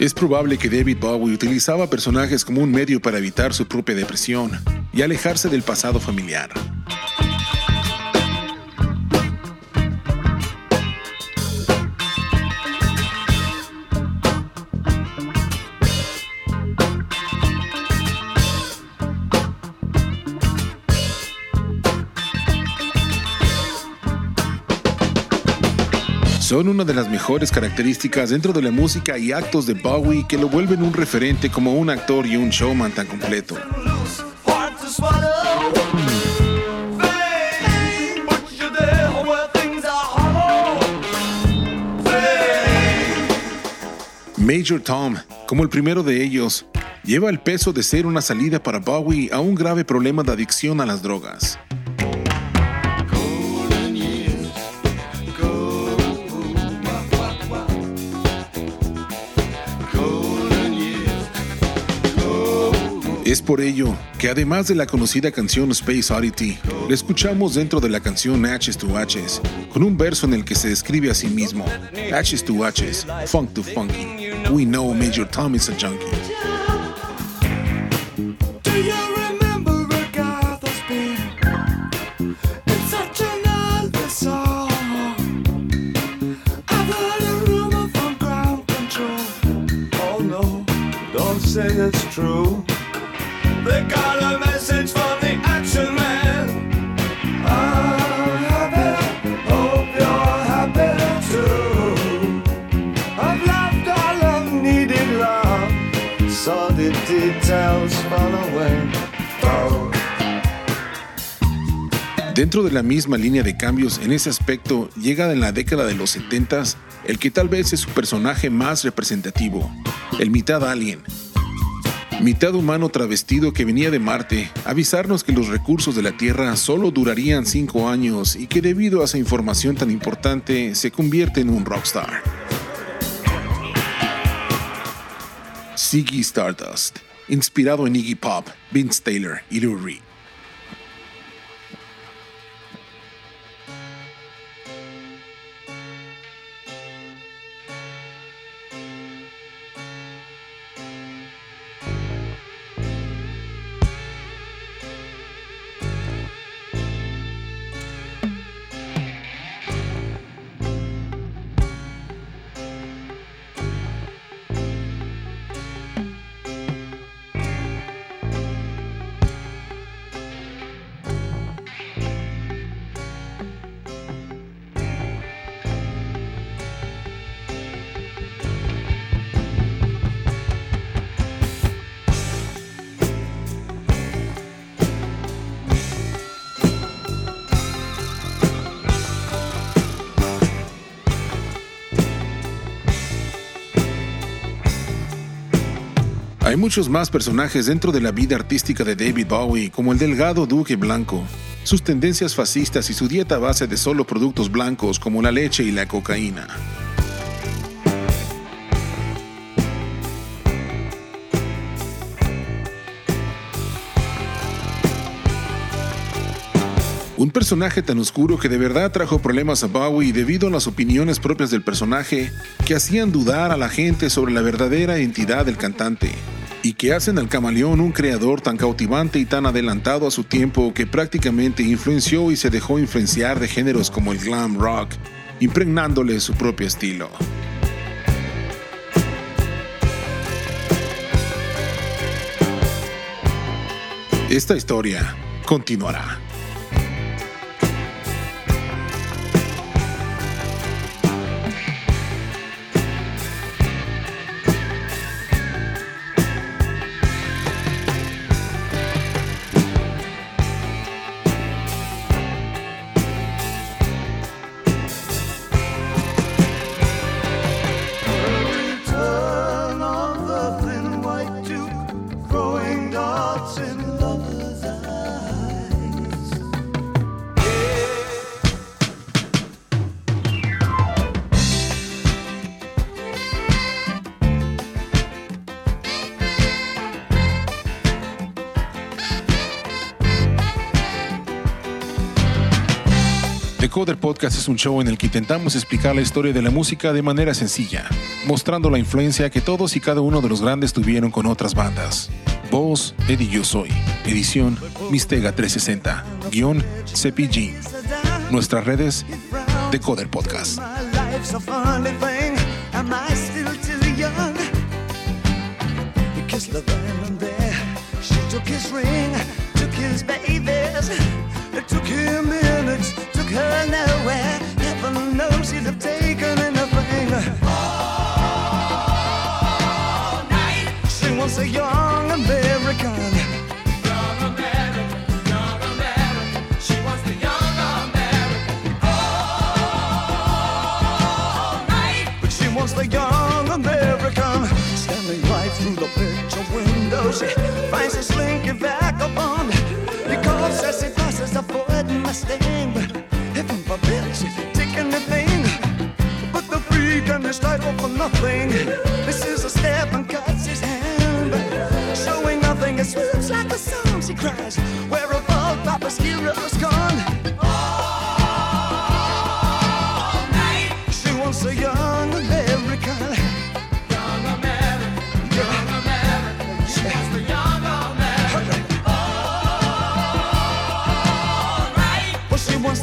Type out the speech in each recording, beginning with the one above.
Es probable que David Bowie utilizaba personajes como un medio para evitar su propia depresión y alejarse del pasado familiar. Son una de las mejores características dentro de la música y actos de Bowie que lo vuelven un referente como un actor y un showman tan completo. Major Tom, como el primero de ellos, lleva el peso de ser una salida para Bowie a un grave problema de adicción a las drogas. Por ello que además de la conocida canción Space Oddity, la escuchamos dentro de la canción Hatches to Hatches, con un verso en el que se describe a sí mismo, Hatches to Hatches, Funk to Funky, we know Major Tom is a junkie. say it's true. Dentro de la misma línea de cambios en ese aspecto, llega en la década de los 70 el que tal vez es su personaje más representativo, el mitad alien, mitad humano travestido que venía de Marte, avisarnos que los recursos de la Tierra solo durarían cinco años y que debido a esa información tan importante se convierte en un rockstar. Ziggy Stardust, inspirado en Iggy Pop, Vince Taylor y Lou Reed. Hay muchos más personajes dentro de la vida artística de David Bowie, como el delgado Duque Blanco, sus tendencias fascistas y su dieta a base de solo productos blancos como la leche y la cocaína. Un personaje tan oscuro que de verdad trajo problemas a Bowie debido a las opiniones propias del personaje que hacían dudar a la gente sobre la verdadera identidad del cantante y que hacen al camaleón un creador tan cautivante y tan adelantado a su tiempo que prácticamente influenció y se dejó influenciar de géneros como el glam rock, impregnándole su propio estilo. Esta historia continuará. Decoder Podcast es un show en el que intentamos explicar la historia de la música de manera sencilla, mostrando la influencia que todos y cada uno de los grandes tuvieron con otras bandas. Voz, Eddie Yo Soy. Edición, Mistega 360. Guión, CPG. Nuestras redes, Decoder Podcast. The picture window, she finds a slinky vagabond. Because as he passes a Ford Mustang, heaven forbid taking the thing. But the freak and his title for nothing. This is a step and cuts his hand. Showing nothing, it swoops like a song she cries. Where all Papa's heroes gone?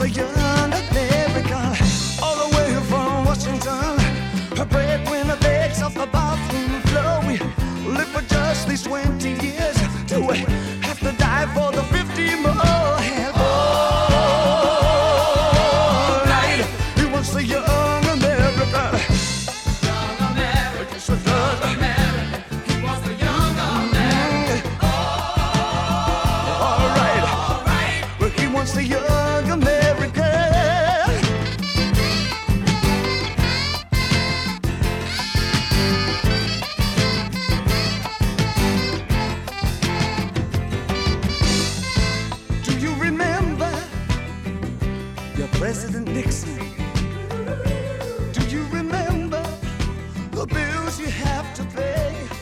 Hawaiian your President Nixon? Do you remember the bills you have to pay?